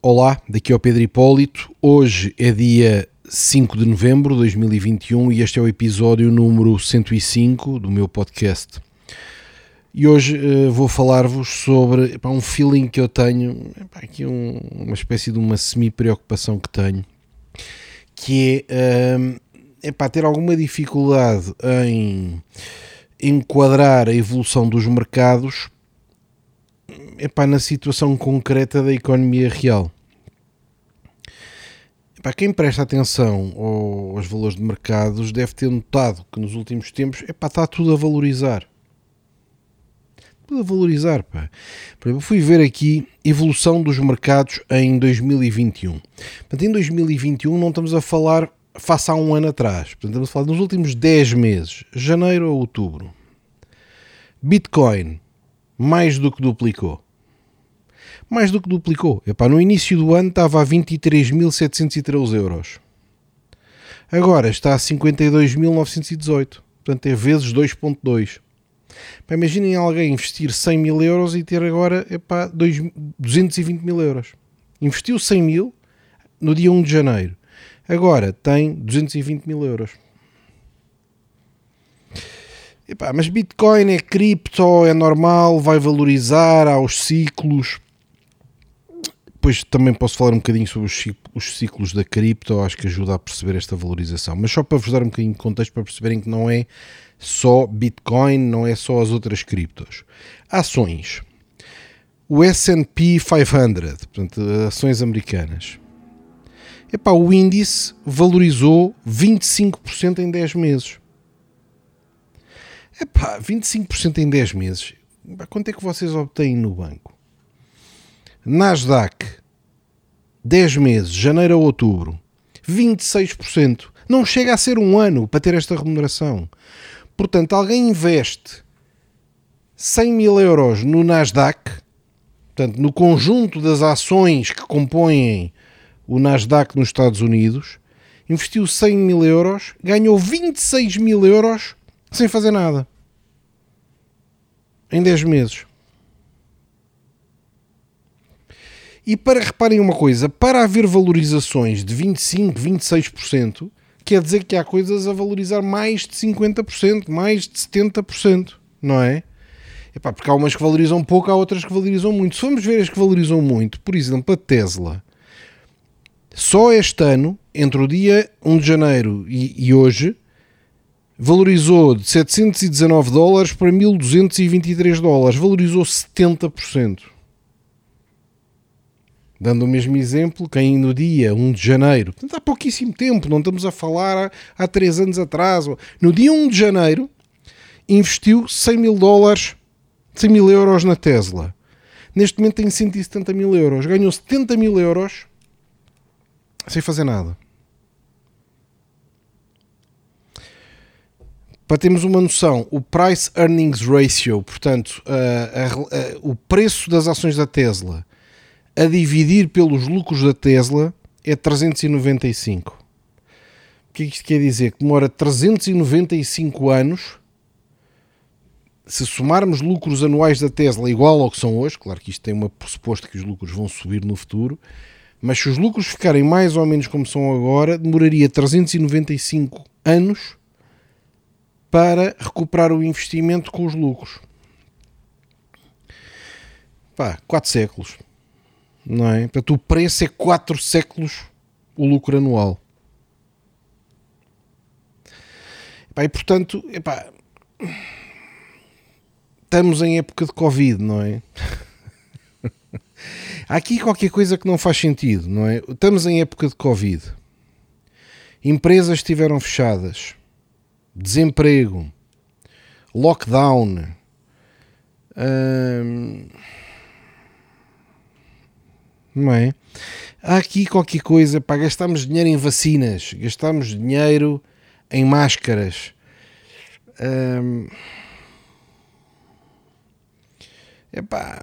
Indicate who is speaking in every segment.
Speaker 1: Olá, daqui é o Pedro Hipólito. Hoje é dia 5 de novembro de 2021 e este é o episódio número 105 do meu podcast. E hoje uh, vou falar-vos sobre um feeling que eu tenho, epá, aqui um, uma espécie de uma semi-preocupação que tenho, que é uh, ter alguma dificuldade em enquadrar a evolução dos mercados epá, na situação concreta da economia real. Epá, quem presta atenção aos valores de mercados deve ter notado que nos últimos tempos epá, está tudo a valorizar. Tudo a valorizar. Pá. Por exemplo, fui ver aqui evolução dos mercados em 2021. Portanto, em 2021 não estamos a falar face a um ano atrás. Portanto, estamos a falar nos últimos 10 meses, janeiro a outubro. Bitcoin mais do que duplicou mais do que duplicou. Epá, no início do ano estava a 23.713 euros. Agora está a 52.918. Portanto, é vezes 2.2. Imaginem alguém investir 100 mil euros e ter agora epá, 220 mil euros. Investiu 100 mil no dia 1 de janeiro. Agora tem 220 mil euros. Epá, mas Bitcoin é cripto, é normal, vai valorizar, há os ciclos depois também posso falar um bocadinho sobre os ciclos da cripto, acho que ajuda a perceber esta valorização. Mas só para vos dar um bocadinho de contexto para perceberem que não é só Bitcoin, não é só as outras criptos. Ações. O S&P 500, portanto, ações americanas. Epá, o índice valorizou 25% em 10 meses. Epá, 25% em 10 meses. Epá, quanto é que vocês obtêm no banco? Nasdaq, 10 meses, janeiro a outubro, 26%. Não chega a ser um ano para ter esta remuneração. Portanto, alguém investe 100 mil euros no Nasdaq, portanto, no conjunto das ações que compõem o Nasdaq nos Estados Unidos, investiu 100 mil euros, ganhou 26 mil euros sem fazer nada. Em 10 meses. E para reparem uma coisa, para haver valorizações de 25, 26%, quer dizer que há coisas a valorizar mais de 50%, mais de 70%, não é? Epá, porque há umas que valorizam pouco, há outras que valorizam muito. Se vamos ver as que valorizam muito, por exemplo, a Tesla, só este ano, entre o dia 1 de janeiro e, e hoje, valorizou de 719 dólares para 1223 dólares, valorizou 70%. Dando o mesmo exemplo, quem no dia 1 de janeiro, portanto há pouquíssimo tempo, não estamos a falar há, há 3 anos atrás, no dia 1 de janeiro investiu 100 mil dólares, 100 mil euros na Tesla. Neste momento tem 170 mil euros. Ganhou 70 mil euros sem fazer nada. Para termos uma noção, o Price Earnings Ratio, portanto, o preço das ações da Tesla a dividir pelos lucros da Tesla é 395. O que é que isto quer dizer? Que demora 395 anos. Se somarmos lucros anuais da Tesla igual ao que são hoje, claro que isto tem uma pressuposto que os lucros vão subir no futuro, mas se os lucros ficarem mais ou menos como são agora, demoraria 395 anos para recuperar o investimento com os lucros. Pá, 4 séculos não é? Portanto, o preço é 4 séculos o lucro anual. Epá, e portanto, epá, estamos em época de Covid, não é? Há aqui qualquer coisa que não faz sentido, não é? Estamos em época de Covid. Empresas estiveram fechadas. Desemprego. Lockdown. Hum, não é? Há aqui qualquer coisa, para gastarmos dinheiro em vacinas, gastamos dinheiro em máscaras. Hum, epá,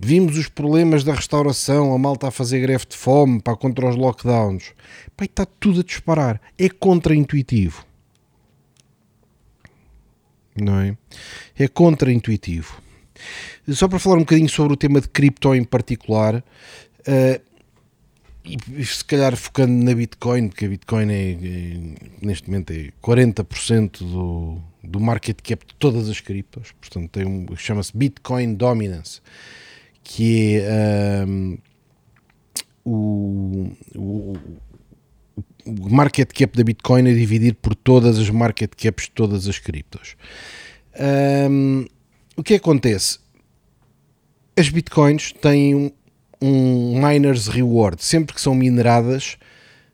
Speaker 1: vimos os problemas da restauração, a malta a fazer greve de fome para contra os lockdowns. Epá, está tudo a disparar. É contraintuitivo. Não é? É contraintuitivo. Só para falar um bocadinho sobre o tema de cripto em particular, uh, e se calhar focando na Bitcoin, porque a Bitcoin é, é neste momento é 40% do, do market cap de todas as criptos, portanto tem um, chama-se Bitcoin Dominance, que é um, o, o, o market cap da Bitcoin é dividido por todas as market caps de todas as criptos. Um, o que acontece? As Bitcoins têm um miners reward. Sempre que são mineradas,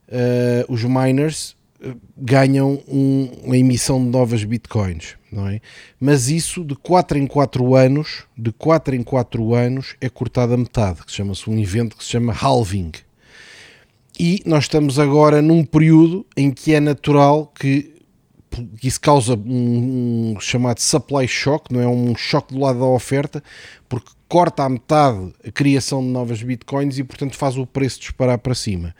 Speaker 1: uh, os miners eh, ganham um, uma emissão de novas bitcoins, não é? Mas isso de 4 em 4 anos, de 4 em 4 anos é cortado a metade, que chama-se um evento que se chama halving. E nós estamos agora num período em que é natural que, que isso causa um, um chamado supply shock, não é? Um choque do lado da oferta, porque corta à metade a criação de novas bitcoins e, portanto, faz o preço disparar para cima.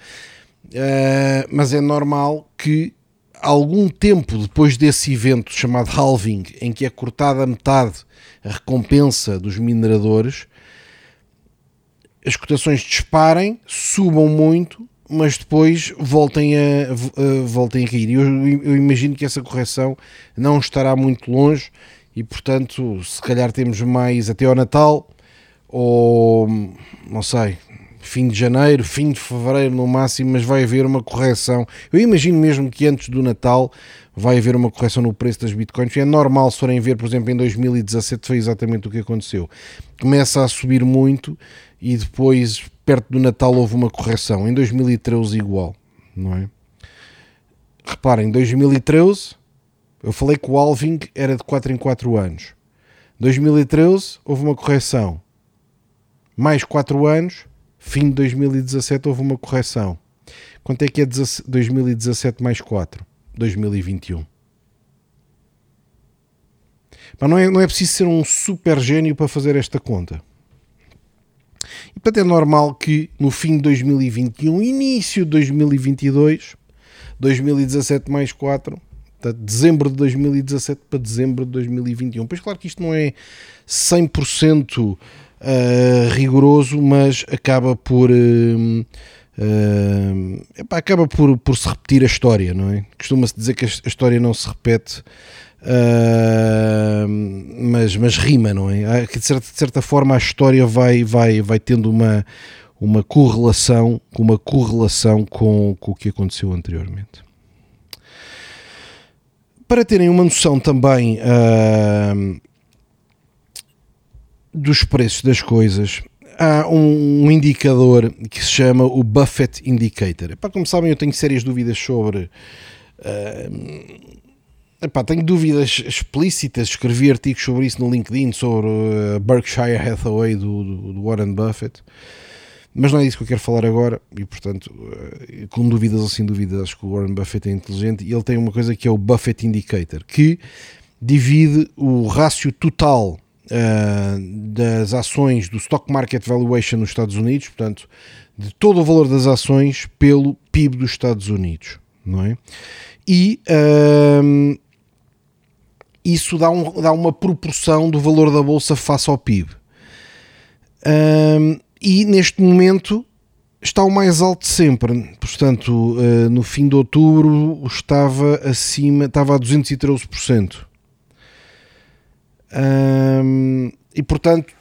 Speaker 1: Uh, mas é normal que algum tempo depois desse evento chamado halving, em que é cortada a metade a recompensa dos mineradores, as cotações disparem, subam muito, mas depois voltem a, uh, voltem a cair. Eu, eu imagino que essa correção não estará muito longe e, portanto, se calhar temos mais até ao Natal ou não sei, fim de janeiro, fim de fevereiro no máximo, mas vai haver uma correção. Eu imagino mesmo que antes do Natal vai haver uma correção no preço das bitcoins. É normal, se forem ver, por exemplo, em 2017 foi exatamente o que aconteceu. Começa a subir muito e depois, perto do Natal, houve uma correção. Em 2013, igual, não é? Reparem, em 2013 eu falei que o Alving era de 4 em 4 anos. 2013 houve uma correção mais 4 anos, fim de 2017 houve uma correção. Quanto é que é 2017 mais 4? 2021. Mas não é, não é preciso ser um super gênio para fazer esta conta. E portanto é normal que no fim de 2021, início de 2022, 2017 mais 4, dezembro de 2017 para dezembro de 2021. Pois claro que isto não é 100% uh, rigoroso, mas acaba por. Uh, uh, epá, acaba por, por se repetir a história, não é? Costuma-se dizer que a história não se repete, mas, mas rima, não é? De certa, de certa forma a história vai, vai, vai tendo uma, uma correlação, uma correlação com, com o que aconteceu anteriormente. Para terem uma noção também uh, dos preços das coisas, há um, indicador que se chama o Buffett Indicator. Para como sabem, eu tenho sérias dúvidas sobre. Uh, epá, tenho dúvidas explícitas, escrevi artigos sobre isso no LinkedIn, sobre uh, Berkshire Hathaway do, do, do, Warren Buffett, mas não é isso que eu quero falar agora, e portanto, uh, com dúvidas ou sem dúvidas, acho que o Warren Buffett é inteligente, e ele tem uma coisa que é o Buffett Indicator, que divide o rácio total uh, das ações do Stock Market Valuation nos Estados Unidos, portanto, de todo o valor das ações pelo PIB dos Estados Unidos, não é? E uh, isso dá, um, dá uma proporção do valor da bolsa face ao PIB. Uh, e neste momento está o mais alto sempre. Portanto, uh, no fim de outubro estava acima, estava a 213%. E portanto,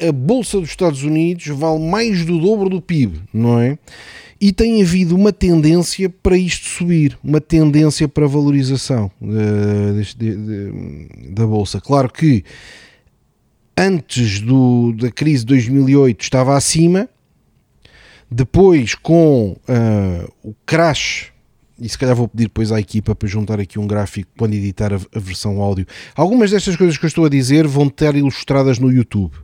Speaker 1: a Bolsa dos Estados Unidos vale mais do dobro do PIB, não é? E tem havido uma tendência para isto subir, uma tendência para valorização uh, de, de, da Bolsa. Claro que antes do, da crise de 2008 estava acima, depois com uh, o crash e se calhar vou pedir depois à equipa para juntar aqui um gráfico quando editar a, a, versão áudio. Algumas destas coisas que eu estou a dizer vão estar ilustradas no YouTube.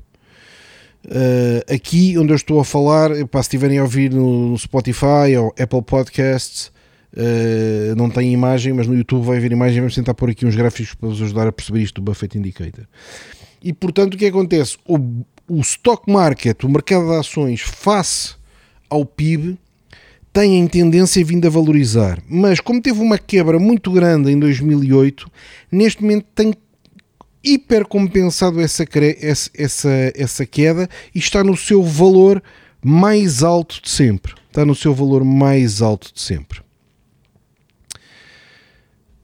Speaker 1: Uh, aqui onde eu estou a falar, pá, se estiverem a ouvir no, Spotify ou Apple Podcasts, uh, não tem imagem, mas no YouTube vai haver imagem. Vamos tentar pôr aqui uns gráficos para vos ajudar a perceber isto do Buffett Indicator. E portanto, o que acontece? O, o stock market, o mercado de ações, face ao PIB, têm tendência vindo a valorizar, mas como teve uma quebra muito grande em 2008, neste momento tem hipercompensado essa, essa, essa, queda e está no seu valor mais alto de sempre. Está no seu valor mais alto de sempre.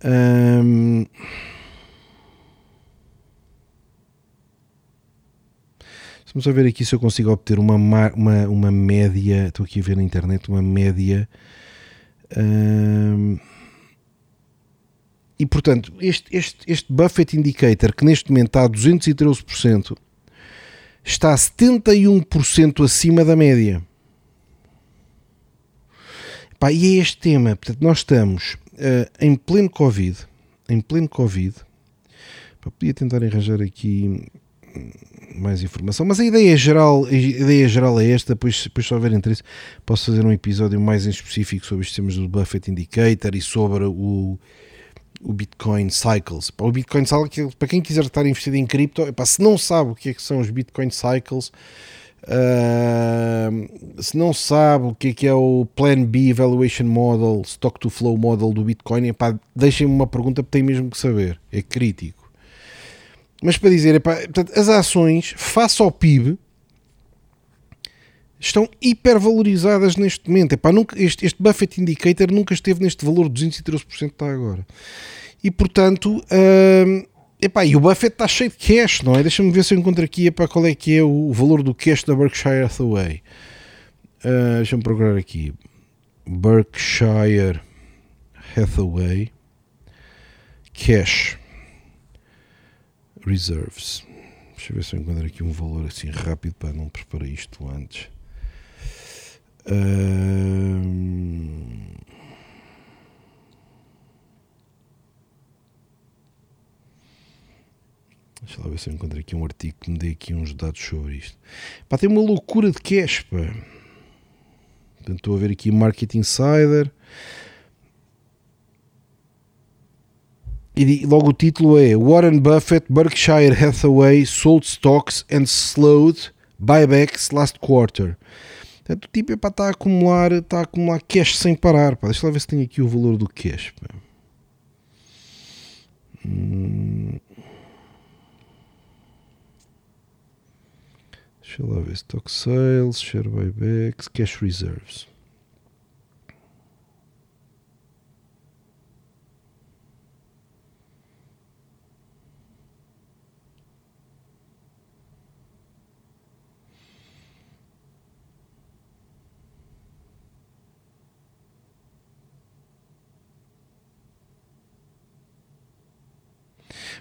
Speaker 1: Hum... Vamos a ver aqui se eu consigo obter uma, uma, uma média. Estou aqui a ver na internet uma média. Hum, e portanto, este, este, este Buffett Indicator, que neste momento está a 213%, está a 71% acima da média. Pá, e é este tema. Portanto, nós estamos uh, em pleno Covid. Em pleno Covid. Pá, podia tentar arranjar aqui mais informação, mas a ideia geral, a ideia geral é esta, depois, depois se houver interesse, posso fazer um episódio mais em específico sobre os sistemas do Buffett Indicator e sobre o, o Bitcoin Cycles. O Bitcoin Cycles, para quem quiser estar investido em cripto, se não sabe o que, é que são os Bitcoin Cycles, uh, se não sabe o que é, que é o Plan B Evaluation Model, Stock to Flow Model do Bitcoin, deixem-me uma pergunta porque tem mesmo que saber, é crítico. Mas para dizer, epá, portanto, as ações, face ao PIB, estão hipervalorizadas neste momento. Epá, nunca, este, este Buffett Indicator nunca esteve neste valor de 213% que está agora. E portanto, hum, epá, e o Buffett está cheio de cash, não é? Deixa-me ver se eu encontro aqui epá, qual é que é o valor do cash da Berkshire Hathaway. Uh, Deixa-me procurar aqui. Berkshire Hathaway Cash Reserves. Deixa eu ver se eu encontro aqui um valor assim rápido para não preparar isto antes. Deixa lá ver se eu encontro aqui um artigo que me dê aqui uns dados sobre isto. Pá, tem uma loucura de cash, pá. Portanto, estou a ver aqui Market Insider. E logo o título é Warren Buffett, Berkshire Hathaway sold stocks and slowed buybacks last quarter. Portanto, o tipo é para estar a acumular, está a acumular cash sem parar. Pá. Deixa lá ver se tem aqui o valor do cash. Hum. Deixa lá ver. Stock sales, share buybacks, cash reserves.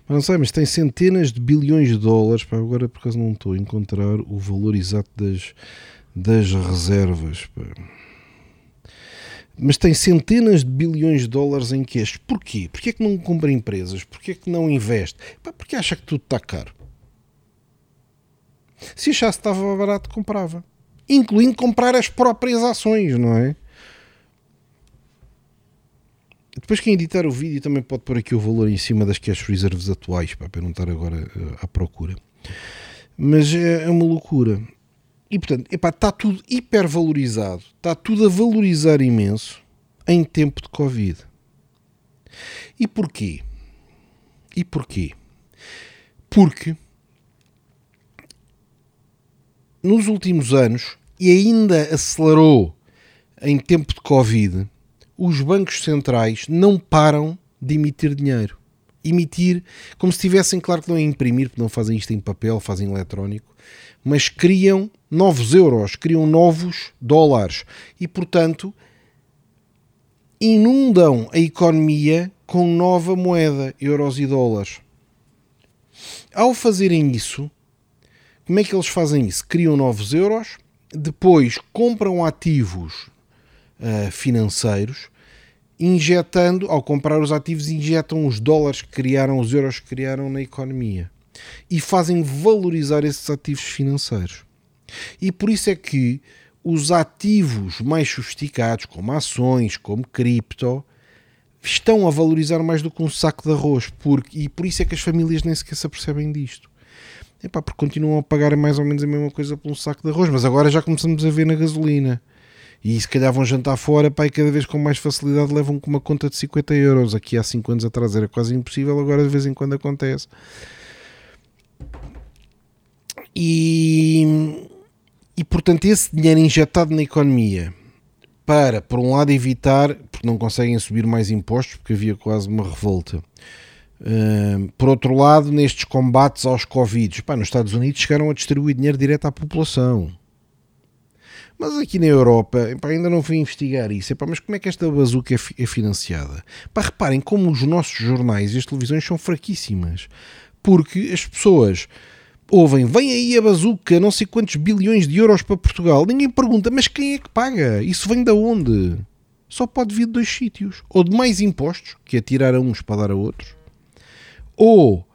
Speaker 1: Mas não sei, mas tem centenas de bilhões de dólares. Pá, agora por acaso não estou a encontrar o valor exato das, das reservas. Pá. Mas tem centenas de bilhões de dólares em cash. Porquê? Porquê é que não compra empresas? Porquê é que não investe? Pá, porque acha que tudo está caro. Se achasse que estava barato, comprava. Incluindo comprar as próprias ações, não é? Depois quem editar o vídeo também pode pôr aqui o valor em cima das cash reserves atuais, para não estar agora uh, à procura. Mas é, é uma loucura. E portanto, epá, está tudo hipervalorizado, está tudo a valorizar imenso em tempo de Covid. E porquê? E porquê? Porque nos últimos anos, e ainda acelerou em tempo de Covid, os bancos centrais não param de emitir dinheiro. Emitir como se tivessem, claro que não é imprimir, porque não fazem isto em papel, fazem eletrónico, mas criam novos euros, criam novos dólares e, portanto, inundam a economia com nova moeda, euros e dólares. Ao fazerem isso, como é que eles fazem isso? Criam novos euros, depois compram ativos uh, financeiros, injetando, ao comprar os ativos, injetam os dólares que criaram, os euros que criaram na economia e fazem valorizar esses ativos financeiros. E por isso é que os ativos mais sofisticados, como ações, como cripto, estão a valorizar mais do que um saco de arroz. Porque, e por isso é que as famílias nem sequer se apercebem disto. Epá, porque continuam a pagar mais ou menos a mesma coisa por um saco de arroz, mas agora já começamos a ver na gasolina. E se calhar vão jantar fora, pá, e cada vez com mais facilidade levam com uma conta de 50 euros. Aqui há 5 anos atrás era quase impossível, agora de vez em quando acontece. E, e portanto, esse dinheiro injetado na economia para, por um lado, evitar, porque não conseguem subir mais impostos, porque havia quase uma revolta. Uh, por outro lado, nestes combates aos Covid, pá, nos Estados Unidos chegaram a distribuir dinheiro direto à população. Mas aqui na Europa, ainda não fui investigar isso. Mas como é que esta bazuca é, é financiada? Pá, reparem como os nossos jornais e as televisões são fraquíssimas. Porque as pessoas ouvem, vem aí a bazuca, não sei quantos bilhões de euros para Portugal. Ninguém pergunta, mas quem é que paga? Isso vem de onde? Só pode vir de dois sítios. Ou de mais impostos, que é tirar a uns para dar a outros. Ou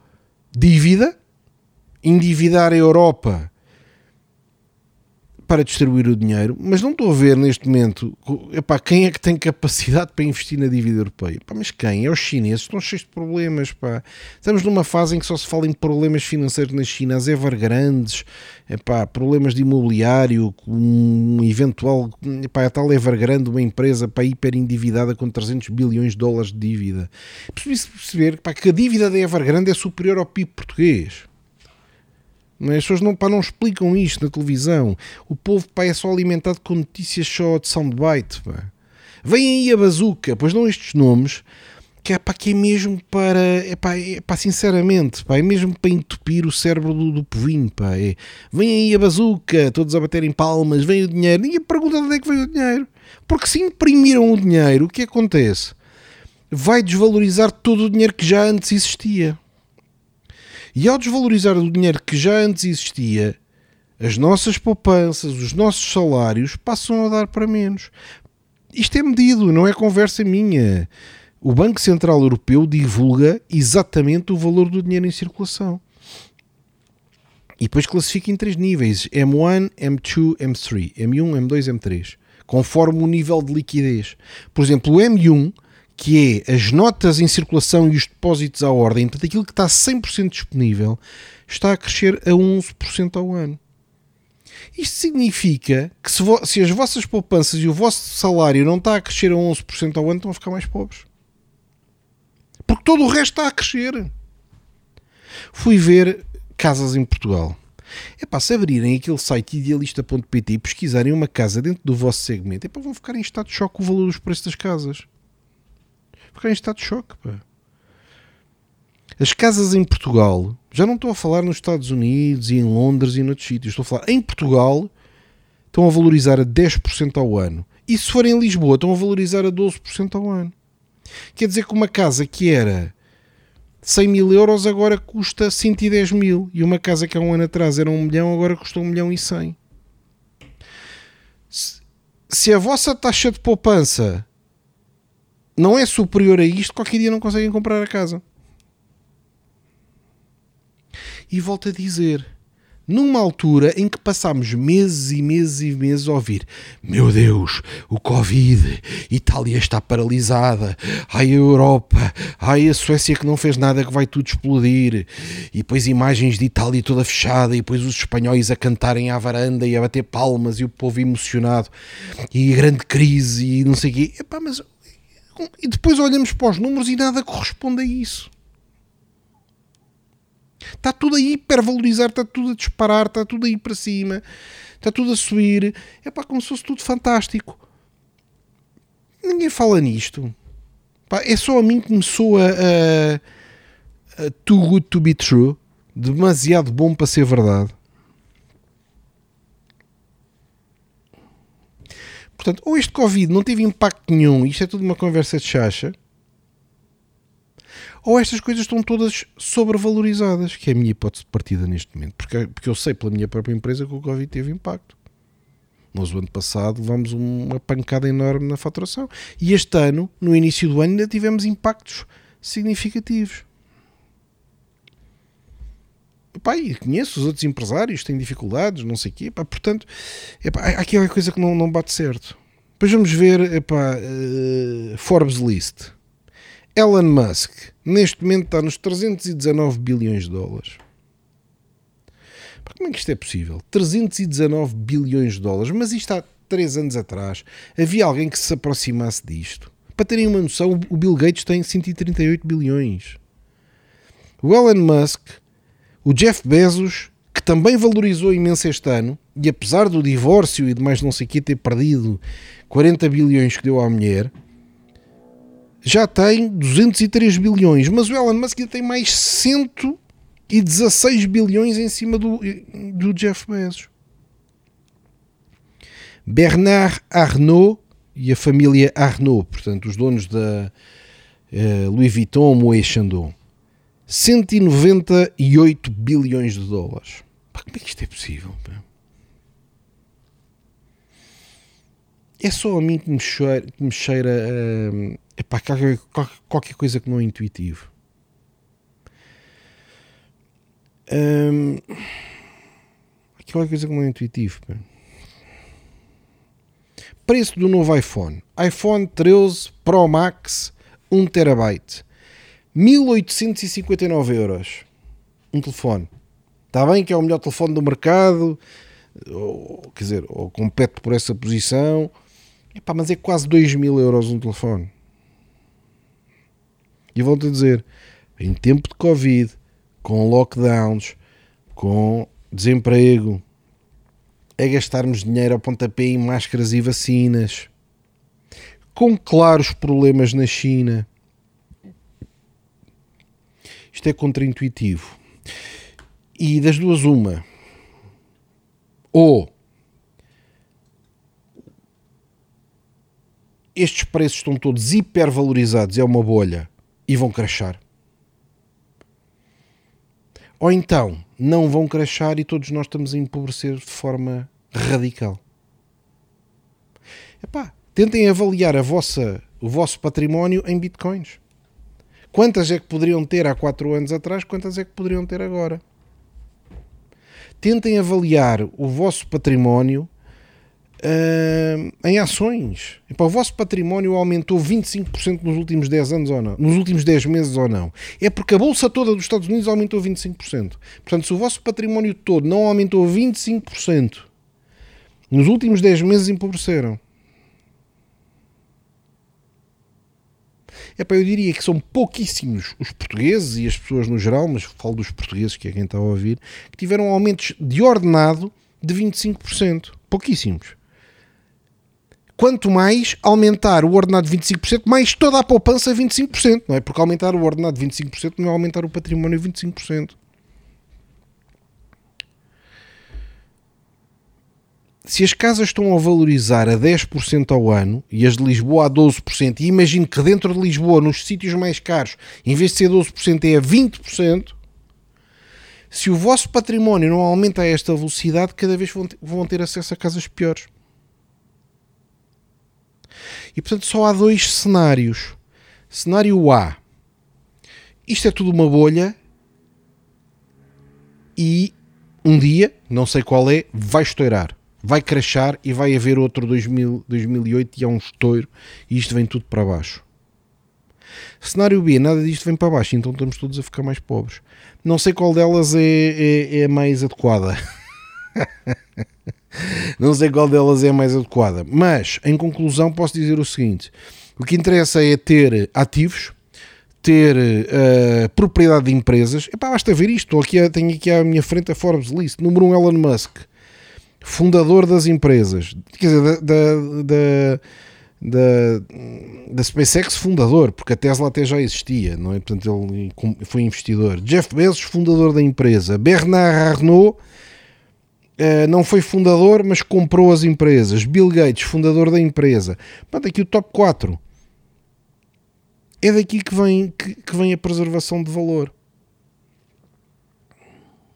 Speaker 1: dívida, endividar a Europa para distribuir o dinheiro, mas não estou a ver neste momento epá, quem é que tem capacidade para investir na dívida europeia. Epá, mas quem? É os chineses, estão cheios de problemas. Pá. Estamos numa fase em que só se fala em problemas financeiros na China, as Evergrandes, epá, problemas de imobiliário, um eventual, epá, a tal Evergrande, uma empresa para hiper endividada com 300 bilhões de dólares de dívida. Preciso perceber epá, que a dívida da Evergrande é superior ao PIB português. É? As pessoas não, pá, não explicam isto na televisão. O povo pá, é só alimentado com notícias só de soundbite. Pá. Vem aí a bazuca, pois não estes nomes, que é, pá, que é mesmo para, é, pá, é, pá, sinceramente, pá, é mesmo para entupir o cérebro do, do povinho. Pá, é. Vem aí a bazuca, todos a baterem palmas, vem o dinheiro. Ninguém pergunta de onde é que veio o dinheiro. Porque se imprimiram o dinheiro, o que acontece? Vai desvalorizar todo o dinheiro que já antes existia. E ao desvalorizar o dinheiro que já antes existia, as nossas poupanças, os nossos salários passam a dar para menos. Isto é medido, não é conversa minha. O Banco Central Europeu divulga exatamente o valor do dinheiro em circulação. E depois classifica em três níveis: M1, M2, M3. M1, M2, M3. Conforme o nível de liquidez. Por exemplo, o M1 que é as notas em circulação e os depósitos à ordem, portanto, aquilo que está 100% disponível, está a crescer a 11% ao ano. Isto significa que se, se, as vossas poupanças e o vosso salário não está a crescer a 11% ao ano, estão a ficar mais pobres. Porque todo o resto está a crescer. Fui ver casas em Portugal. É pá, se abrirem aquele site idealista.pt e pesquisarem uma casa dentro do vosso segmento, é pá, vão ficar em estado de choque com o valor dos preços das casas ficar em estado de choque. Pá. As casas em Portugal, já não estou a falar nos Estados Unidos e em Londres e noutros sítios, estou a falar em Portugal, estão a valorizar a 10% ao ano. E se for em Lisboa, estão a valorizar a 12% ao ano. Quer dizer que uma casa que era 100 mil euros agora custa 110 mil. E uma casa que há um ano atrás era 1 milhão, agora custa 1 milhão e 100. Se a vossa taxa de poupança não é superior a isto, qualquer dia não conseguem comprar a casa. E volto a dizer, numa altura em que passámos meses e meses e meses a ouvir: Meu Deus, o Covid, Itália está paralisada, ai a Europa, ai a Suécia que não fez nada que vai tudo explodir, e depois imagens de Itália toda fechada, e depois os espanhóis a cantarem à varanda e a bater palmas, e o povo emocionado, e grande crise, e não sei o quê. Epá, mas e depois olhamos para os números e nada corresponde a isso. Está tudo a hipervalorizar, está tudo a disparar, está tudo a ir para cima, está tudo a subir. É pá, como se fosse tudo fantástico. Ninguém fala nisto. Pá, é só a mim que me soa a, too good to be true. Demasiado bom para ser verdade. Portanto, ou este Covid não teve impacto nenhum, isto é tudo uma conversa de chacha, ou estas coisas estão todas sobrevalorizadas, que é a minha hipótese de partida neste momento, porque, porque eu sei pela minha própria empresa que o Covid teve impacto. Nós, o ano passado, levamos uma pancada enorme na faturação. E este ano, no início do ano, ainda tivemos impactos significativos. Pá, conheço os outros empresários têm dificuldades, não sei o quê. Pá, portanto, epá, há aqui uma coisa que não, não bate certo. Depois vamos ver epá, uh, Forbes List. Elon Musk, neste momento está nos 319 bilhões de dólares. Como é que isto é possível? 319 bilhões de dólares. Mas isto há 3 anos atrás. Havia alguém que se aproximasse disto. Para terem uma noção, o Bill Gates tem 138 bilhões. O Elon Musk o Jeff Bezos, que também valorizou imenso este ano, e apesar do divórcio e de mais não sei o que ter perdido 40 bilhões que deu à mulher, já tem 203 bilhões, mas o Elon Musk tem mais 116 bilhões em cima do, do Jeff Bezos. Bernard Arnault e a família Arnault, portanto, os donos da uh, Louis Vuitton, Moët Chandon, 198 bilhões de dólares. Pá, como é que isto é possível? É só a mim que me cheira, que me cheira uh, epá, qualquer, qualquer coisa que não é intuitivo. Um, qualquer coisa que não é intuitivo. Pá. Preço do novo iPhone. iPhone 13 Pro Max 1 TB. 1859 euros. Um telefone. Está bem que é o melhor telefone do mercado, ou, quer dizer, ou compete por essa posição, Epá, mas é quase 2 mil euros um telefone. E volto a dizer, em tempo de Covid, com lockdowns, com desemprego, é gastarmos dinheiro ao pontapé em máscaras e vacinas, com claros problemas na China. Isto é contraintuitivo. E das duas, uma. Ou estes preços estão todos hipervalorizados, é uma bolha, e vão crashar. Ou então, não vão crashar e todos nós estamos a empobrecer de forma radical. Epá, tentem avaliar a vossa, o vosso património em bitcoins. Quantas é que poderiam ter há 4 anos atrás, quantas é que poderiam ter agora? Tentem avaliar o vosso património uh, em ações. Epá, o vosso património aumentou 25% nos últimos 10 anos ou não? Nos últimos 10 meses ou não? É porque a bolsa toda dos Estados Unidos aumentou 25%. Portanto, se o vosso património todo não aumentou 25%, nos últimos 10 meses empobreceram. Epá, eu diria que são pouquíssimos os portugueses e as pessoas no geral, mas falo dos portugueses, que é quem está a ouvir, que tiveram aumentos de ordenado de 25%. Pouquíssimos. Quanto mais aumentar o ordenado de 25%, mais toda a poupança 25%, não é? Porque aumentar o ordenado de 25% não é aumentar o património 25%. Se as casas estão a valorizar a 10% ao ano e as de Lisboa a 12%, e imagino que dentro de Lisboa, nos sítios mais caros, em vez de ser 12%, é a 20%, se o vosso património não aumenta a esta velocidade, cada vez vão ter acesso a casas piores. E portanto só há dois cenários. Cenário A. Isto é tudo uma bolha e um dia, não sei qual é, vai estourar vai crachar e vai haver outro 2000, 2008 e é um estouro e isto vem tudo para baixo. Cenário B, nada disto vem para baixo, então estamos todos a ficar mais pobres. Não sei qual delas é, é, é mais adequada. Não sei qual delas é mais adequada. Mas, em conclusão, posso dizer o seguinte: o que interessa é ter ativos, ter uh, propriedade de empresas. Epá, basta ver isto. Aqui, tenho aqui à minha frente a Forbes List. Número 1, um, Elon Musk fundador das empresas, quer dizer, da, da, da, da, SpaceX fundador, porque a Tesla até já existia, não é? Portanto, ele foi investidor. Jeff Bezos, fundador da empresa. Bernard Arnault, uh, não foi fundador, mas comprou as empresas. Bill Gates, fundador da empresa. Portanto, aqui o top 4. É daqui que vem, que, que vem a preservação de valor.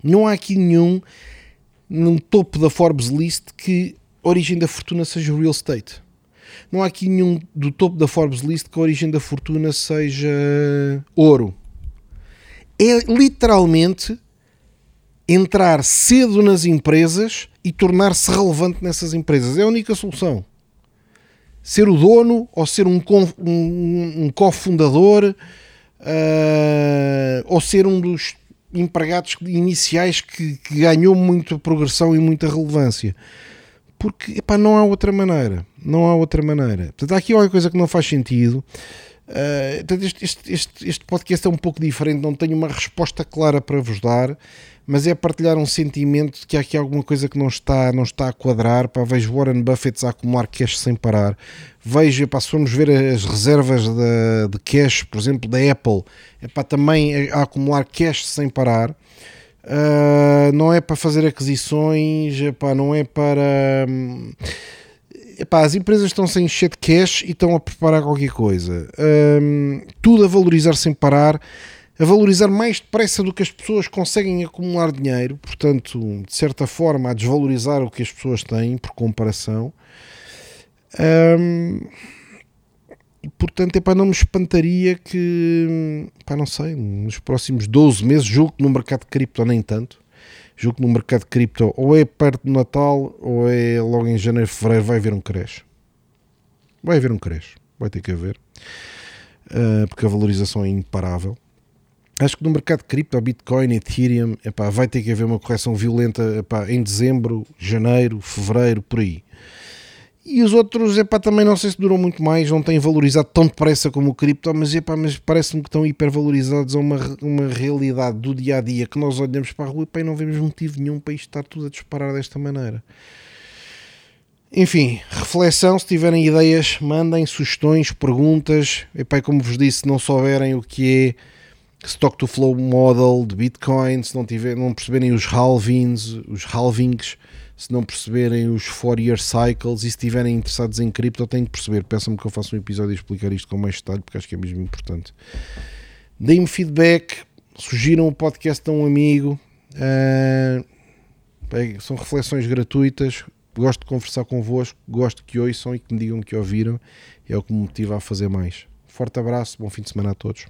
Speaker 1: Não há aqui nenhum num topo da Forbes List que a origem da fortuna seja real estate. Não há aqui nenhum do topo da Forbes List que a origem da fortuna seja ouro. É literalmente entrar cedo nas empresas e tornar-se relevante nessas empresas. É a única solução. Ser o dono ou ser um, um, um cofundador uh, ou ser um dos empregados iniciais que, que ganhou muita progressão e muita relevância. Porque epá, não há outra maneira. Não há outra maneira. Portanto, há aqui uma coisa que não faz sentido. Uh, este, este, este, podcast é um pouco diferente, não tenho uma resposta clara para vos dar, mas é partilhar um sentimento de que há aqui alguma coisa que não está, não está a quadrar. Pá, vejo Warren Buffett a acumular cash sem parar. Vejo, pá, se formos ver as reservas de, de cash, por exemplo, da Apple, pá, também a acumular cash sem parar. Uh, não é para fazer aquisições, epá, não é para. Hum, epá, as empresas estão sem encher de cash e estão a preparar qualquer coisa. Um, tudo a valorizar sem parar, a valorizar mais depressa do que as pessoas conseguem acumular dinheiro, portanto, de certa forma, a desvalorizar o que as pessoas têm por comparação. E portanto, é para não me espantaria que, pá, não sei, nos próximos 12 meses, julgo que no mercado de cripto nem tanto, julgo que no mercado cripto ou é perto do Natal ou é logo em janeiro, fevereiro, vai haver um crash. Vai haver um crash, vai ter que haver, uh, porque a valorização é imparável. Acho que no mercado cripto, Bitcoin, Ethereum, epá, vai ter que haver uma correção violenta epá, em dezembro, janeiro, fevereiro, por aí. E os outros, epá, também não sei se duram muito mais, não têm valorizado tão depressa como o cripto, mas, epá, mas parece-me que estão hipervalorizados a uma, uma realidade do dia a dia que nós olhamos para a rua epá, e não vemos motivo nenhum para isto estar tudo a disparar desta maneira. Enfim, reflexão, se tiverem ideias, mandem sugestões, perguntas. Epá, como vos disse, se não souberem o que é Stock to Flow Model de Bitcoin, se não, tiver, não perceberem os halvings, os halvings, se não perceberem os Fourier Cycles e se estiverem interessados em cripto, têm de perceber. Peçam-me que eu faça um episódio a explicar isto com mais detalhe, porque acho que é mesmo importante. Deem-me feedback, sugiram o podcast a um amigo. Uh, são reflexões gratuitas. Gosto de conversar convosco, gosto que ouçam e que me digam que ouviram. É o que me motiva a fazer mais. Forte abraço, bom fim de semana a todos.